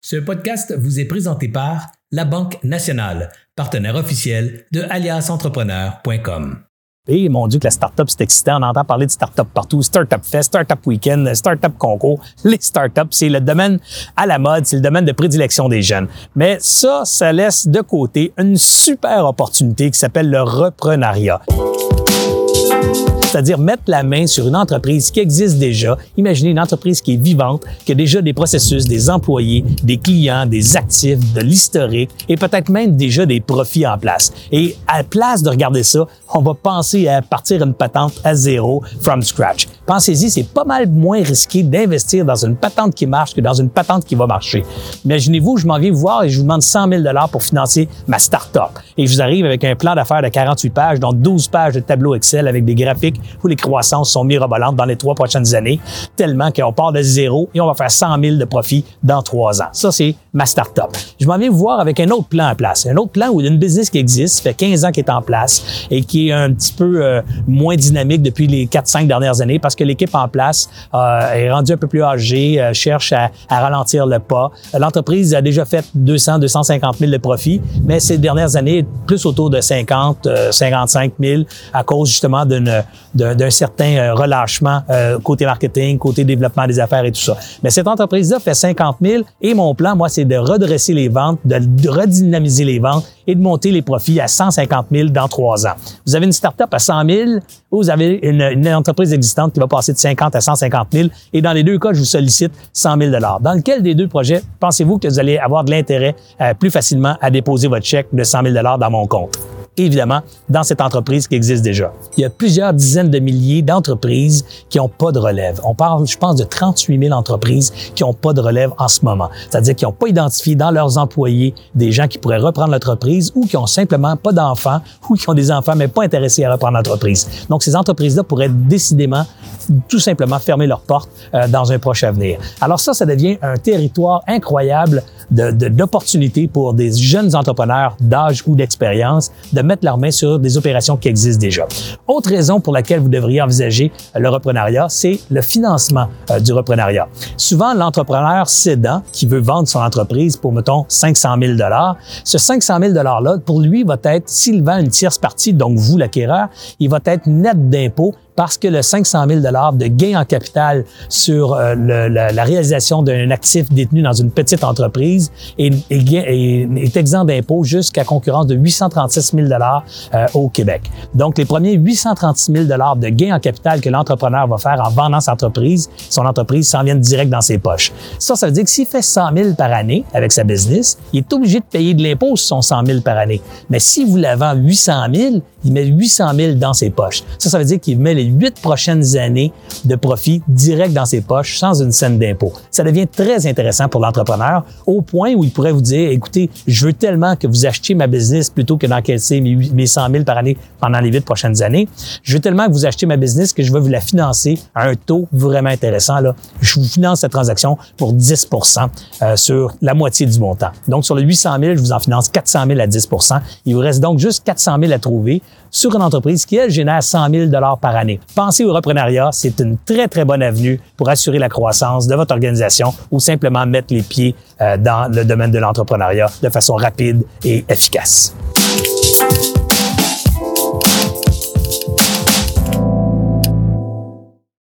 Ce podcast vous est présenté par La Banque Nationale, partenaire officiel de aliasentrepreneur.com. Et mon Dieu, que la start-up, c'est excitant. On entend parler de start-up partout. Start-up Fest, Start-up Weekend, Start-up Concours. Les start-up, c'est le domaine à la mode, c'est le domaine de prédilection des jeunes. Mais ça, ça laisse de côté une super opportunité qui s'appelle le reprenariat c'est-à-dire mettre la main sur une entreprise qui existe déjà. Imaginez une entreprise qui est vivante, qui a déjà des processus, des employés, des clients, des actifs, de l'historique et peut-être même déjà des profits en place. Et à la place de regarder ça, on va penser à partir une patente à zéro from scratch. Pensez-y, c'est pas mal moins risqué d'investir dans une patente qui marche que dans une patente qui va marcher. Imaginez-vous, je m'en viens vous voir et je vous demande 100 000 pour financer ma start-up. Et je vous arrive avec un plan d'affaires de 48 pages, dont 12 pages de tableau Excel avec des graphiques où les croissances sont mirobolantes dans les trois prochaines années, tellement qu'on part de zéro et on va faire 100 000 de profit dans trois ans. Ça, c'est ma start-up. Je m'en viens vous voir avec un autre plan en place. Un autre plan où il y a une business qui existe, fait 15 ans qui est en place et qui est un petit peu euh, moins dynamique depuis les 4-5 dernières années parce que l'équipe en place euh, est rendue un peu plus âgée, euh, cherche à, ralentir le pas. L'entreprise a déjà fait 200, 250 000 de profit, mais ces dernières années, plus autour de 50, 55 000 à cause justement d'un certain relâchement côté marketing, côté développement des affaires et tout ça. Mais cette entreprise-là fait 50 000 et mon plan, moi, c'est de redresser les ventes, de redynamiser les ventes et de monter les profits à 150 000 dans trois ans. Vous avez une start-up à 100 000 ou vous avez une, entreprise existante qui va passer de 50 à 150 000 et dans les deux cas, je vous sollicite 100 000 Dans lequel des deux projets pensez-vous que vous allez avoir de l'intérêt euh, plus facilement à déposer votre chèque de 100 000 dans mon compte? Évidemment, dans cette entreprise qui existe déjà. Il y a plusieurs dizaines de milliers d'entreprises qui n'ont pas de relève. On parle, je pense, de 38 000 entreprises qui n'ont pas de relève en ce moment. C'est-à-dire qui n'ont pas identifié dans leurs employés des gens qui pourraient reprendre l'entreprise ou qui ont simplement pas d'enfants ou qui ont des enfants mais pas intéressés à reprendre l'entreprise. Donc, ces entreprises-là pourraient décidément tout simplement fermer leurs portes euh, dans un proche avenir. Alors ça, ça devient un territoire incroyable d'opportunités pour des jeunes entrepreneurs d'âge ou d'expérience de mettre leur main sur des opérations qui existent déjà. Autre raison pour laquelle vous devriez envisager le reprenariat, c'est le financement euh, du reprenariat. Souvent, l'entrepreneur cédant qui veut vendre son entreprise pour, mettons, 500 000 ce 500 000 $-là, pour lui, va être, s'il vend une tierce partie, donc vous, l'acquéreur, il va être net d'impôts parce que le 500 000 de gain en capital sur euh, la, réalisation d'un actif détenu dans une petite entreprise est, est, est exempt d'impôt jusqu'à concurrence de 836 000 euh, au Québec. Donc, les premiers 836 000 de gain en capital que l'entrepreneur va faire en vendant sa entreprise, son entreprise s'en vient direct dans ses poches. Ça, ça veut dire que s'il fait 100 000 par année avec sa business, il est obligé de payer de l'impôt sur son 100 000 par année. Mais si vous la vend 800 000, il met 800 000 dans ses poches. Ça, ça veut dire qu'il met les huit prochaines années de profit direct dans ses poches sans une scène d'impôt. Ça devient très intéressant pour l'entrepreneur au point où il pourrait vous dire, écoutez, je veux tellement que vous achetiez ma business plutôt que d'encaisser mes, mes 100 000 par année pendant les huit prochaines années. Je veux tellement que vous achetiez ma business que je veux vous la financer à un taux vraiment intéressant. Là. Je vous finance cette transaction pour 10 euh, sur la moitié du montant. Donc, sur le 800 000, je vous en finance 400 000 à 10 Il vous reste donc juste 400 000 à trouver sur une entreprise qui, elle, génère 100 000 par année. Pensez au reprenariat, c'est une très, très bonne avenue pour assurer la croissance de votre organisation ou simplement mettre les pieds euh, dans le domaine de l'entrepreneuriat de façon rapide et efficace.